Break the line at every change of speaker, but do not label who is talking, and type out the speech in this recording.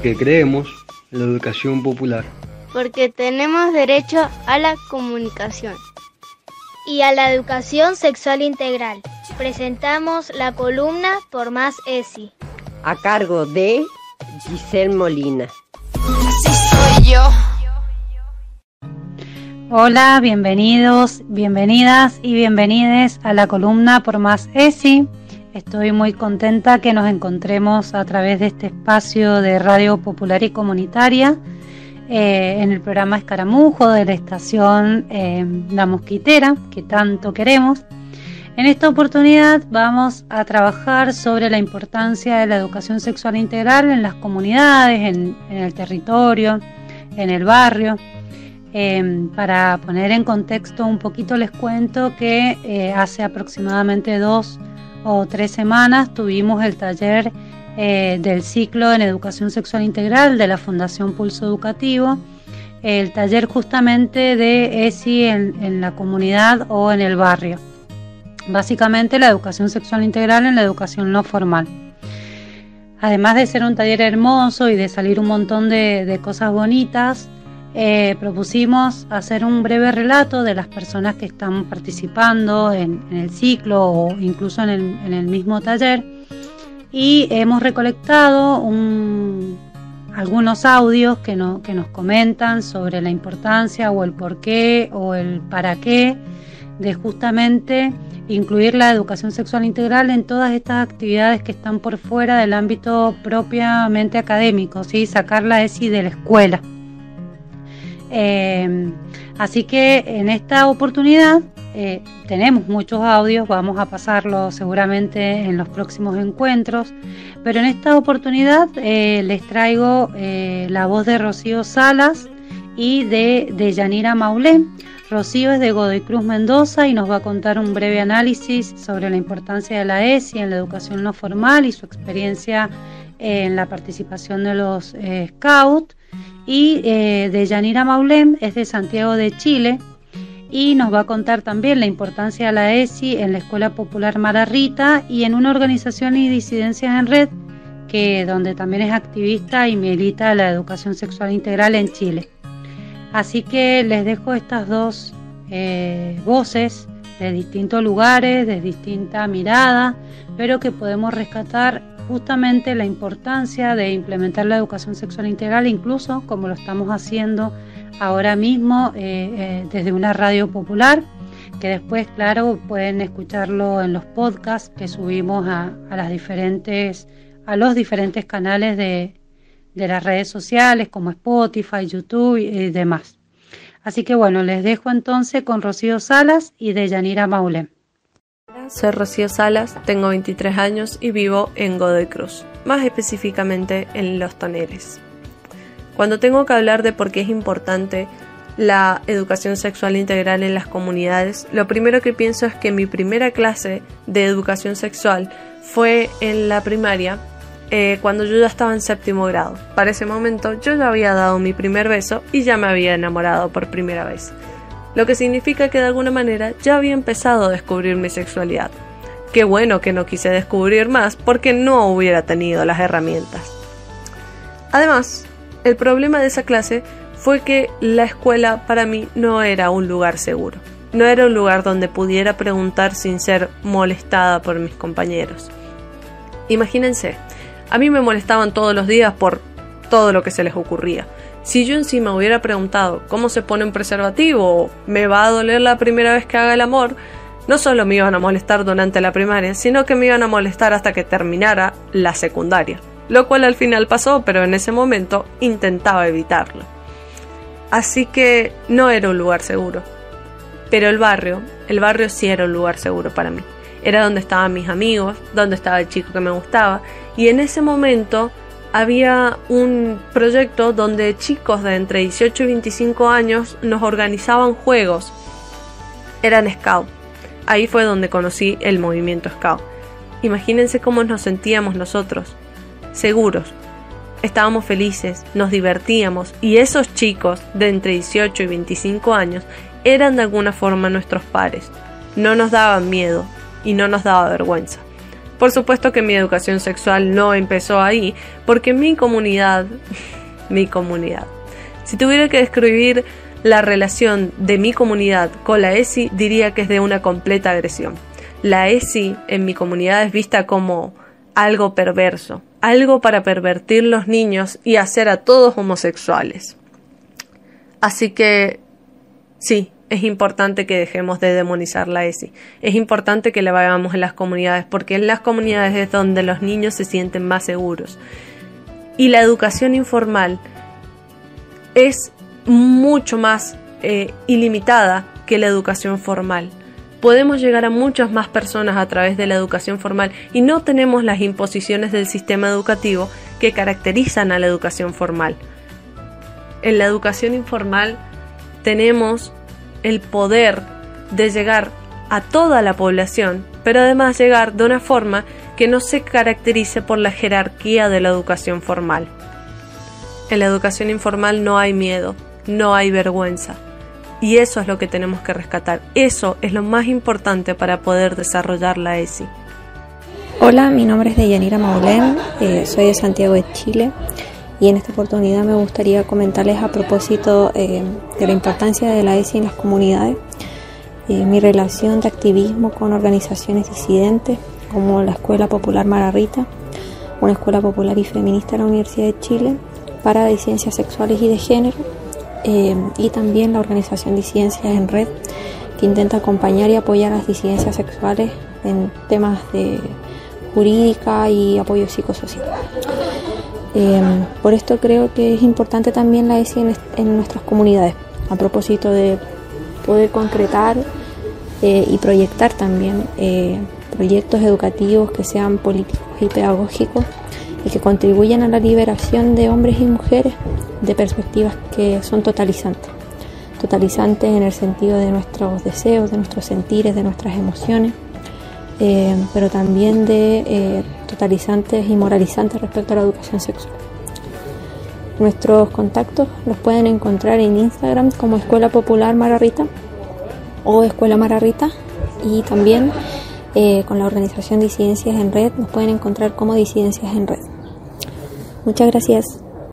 porque creemos en la educación popular.
Porque tenemos derecho a la comunicación
y a la educación sexual integral. Presentamos la columna por más ESI.
A cargo de Giselle Molina.
Así soy yo.
Hola, bienvenidos, bienvenidas y bienvenides a la columna por más ESI. Estoy muy contenta que nos encontremos a través de este espacio de Radio Popular y Comunitaria eh, en el programa Escaramujo de la estación eh, La Mosquitera, que tanto queremos. En esta oportunidad vamos a trabajar sobre la importancia de la educación sexual integral en las comunidades, en el territorio, en el barrio. Em, para poner en contexto un poquito les cuento que eh, hace aproximadamente dos o tres semanas tuvimos el taller eh, del ciclo en educación sexual integral de la Fundación Pulso Educativo, el taller justamente de ESI en la comunidad o en el barrio. Básicamente la educación sexual integral en la educación no formal. Además de ser un taller hermoso y de salir un montón de cosas bonitas, eh, propusimos hacer un breve relato de las personas que están participando en, el ciclo o incluso en el, mismo taller y hemos recolectado algunos audios que, que nos comentan sobre la importancia o el por qué o el para qué de justamente incluir la educación sexual integral en todas estas actividades que están por fuera del ámbito propiamente académico, ¿sí? sacar la ESI de la escuela. Eh, así que en esta oportunidad eh, tenemos muchos audios, vamos a pasarlos seguramente en los próximos encuentros, pero en esta oportunidad eh, les traigo la voz de Rocío Salas y de, de Yanira Maulé. Rocío es de Godoy Cruz Mendoza y nos va a contar un breve análisis sobre la importancia de la ESI en la educación no formal y su experiencia en la participación de los Scouts y eh, de Yanira Maulem es de Santiago de Chile y nos va a contar también la importancia de la ESI en la Escuela Popular Rita y en una organización y disidencias en red que donde también es activista y milita la educación sexual integral en Chile. Así que les dejo estas dos eh, voces de distintos lugares, de distinta mirada, pero que podemos rescatar justamente la importancia de implementar la educación sexual integral, incluso como lo estamos haciendo ahora mismo eh, eh, desde una radio popular, que después, claro, pueden escucharlo en los podcasts que subimos a, las diferentes, a los diferentes canales de, de las redes sociales como Spotify, YouTube y demás. Así que bueno, les dejo entonces con Rocío Salas y de Yanira Maulem.
Soy Rocío Salas, tengo 23 años y vivo en Godoy Cruz, más específicamente en Los Toneres. Cuando tengo que hablar de por qué es importante la educación sexual integral en las comunidades, lo primero que pienso es que mi primera clase de educación sexual fue en la primaria, eh, cuando yo ya estaba en séptimo grado. Para ese momento yo ya había dado mi primer beso y ya me había enamorado por primera vez lo que significa que de alguna manera ya había empezado a descubrir mi sexualidad. Qué bueno que no quise descubrir más porque no hubiera tenido las herramientas. Además, el problema de esa clase fue que la escuela para mí no era un lugar seguro. No era un lugar donde pudiera preguntar sin ser molestada por mis compañeros. Imagínense, a mí me molestaban todos los días por todo lo que se les ocurría. Si yo encima hubiera preguntado cómo se pone un preservativo o me va a doler la primera vez que haga el amor, no solo me iban a molestar durante la primaria, sino que me iban a molestar hasta que terminara la secundaria, lo cual al final pasó, pero en ese momento intentaba evitarlo. Así que no era un lugar seguro. Pero el barrio, el barrio sí era un lugar seguro para mí. Era donde estaban mis amigos, donde estaba el chico que me gustaba, y en ese momento había un proyecto donde chicos de entre 18 y 25 años nos organizaban juegos. Eran scout. Ahí fue donde conocí el movimiento scout. Imagínense cómo nos sentíamos nosotros. Seguros. Estábamos felices, nos divertíamos y esos chicos de entre 18 y 25 años eran de alguna forma nuestros pares. No nos daban miedo y no nos daba vergüenza. Por supuesto que mi educación sexual no empezó ahí, porque mi comunidad, mi comunidad, si tuviera que describir la relación de mi comunidad con la ESI, diría que es de una completa agresión. La ESI en mi comunidad es vista como algo perverso, algo para pervertir los niños y hacer a todos homosexuales. Así que sí, es importante que dejemos de demonizar la ESI. Es importante que la vayamos en las comunidades, porque en las comunidades es donde los niños se sienten más seguros. Y la educación informal es mucho más eh, ilimitada que la educación formal. Podemos llegar a muchas más personas a través de la educación formal y no tenemos las imposiciones del sistema educativo que caracterizan a la educación formal. En la educación informal tenemos el poder de llegar a toda la población, pero además llegar de una forma que no se caracterice por la jerarquía de la educación formal. En la educación informal no hay miedo, no hay vergüenza. Y eso es lo que tenemos que rescatar. Eso es lo más importante para poder desarrollar la ESI.
Hola, mi nombre es Deyanira Maulén, eh, soy de Santiago de Chile y en esta oportunidad me gustaría comentarles a propósito eh, de la importancia de la ESI en las comunidades, eh, mi relación de activismo con organizaciones disidentes como la Escuela Popular Mararrita, una escuela popular y feminista de la Universidad de Chile para disidencias sexuales y de género, eh, y también la organización Disidencias en Red, que intenta acompañar y apoyar a las disidencias sexuales en temas de jurídica y apoyo psicosocial. Eh, por esto creo que es importante también la ESI en, nuestras comunidades, a propósito de poder concretar eh, y proyectar también proyectos educativos que sean políticos y pedagógicos y que contribuyan a la liberación de hombres y mujeres de perspectivas que son totalizantes. Totalizantes en el sentido de nuestros deseos, de nuestros sentires, de nuestras emociones, eh, pero también de eh, totalizantes y moralizantes respecto a la educación sexual. Nuestros contactos los pueden encontrar en Instagram como Escuela Popular Mararrita o Escuela Mararrita y también eh, con la organización Disidencias en Red nos pueden encontrar como Disidencias en Red. Muchas gracias.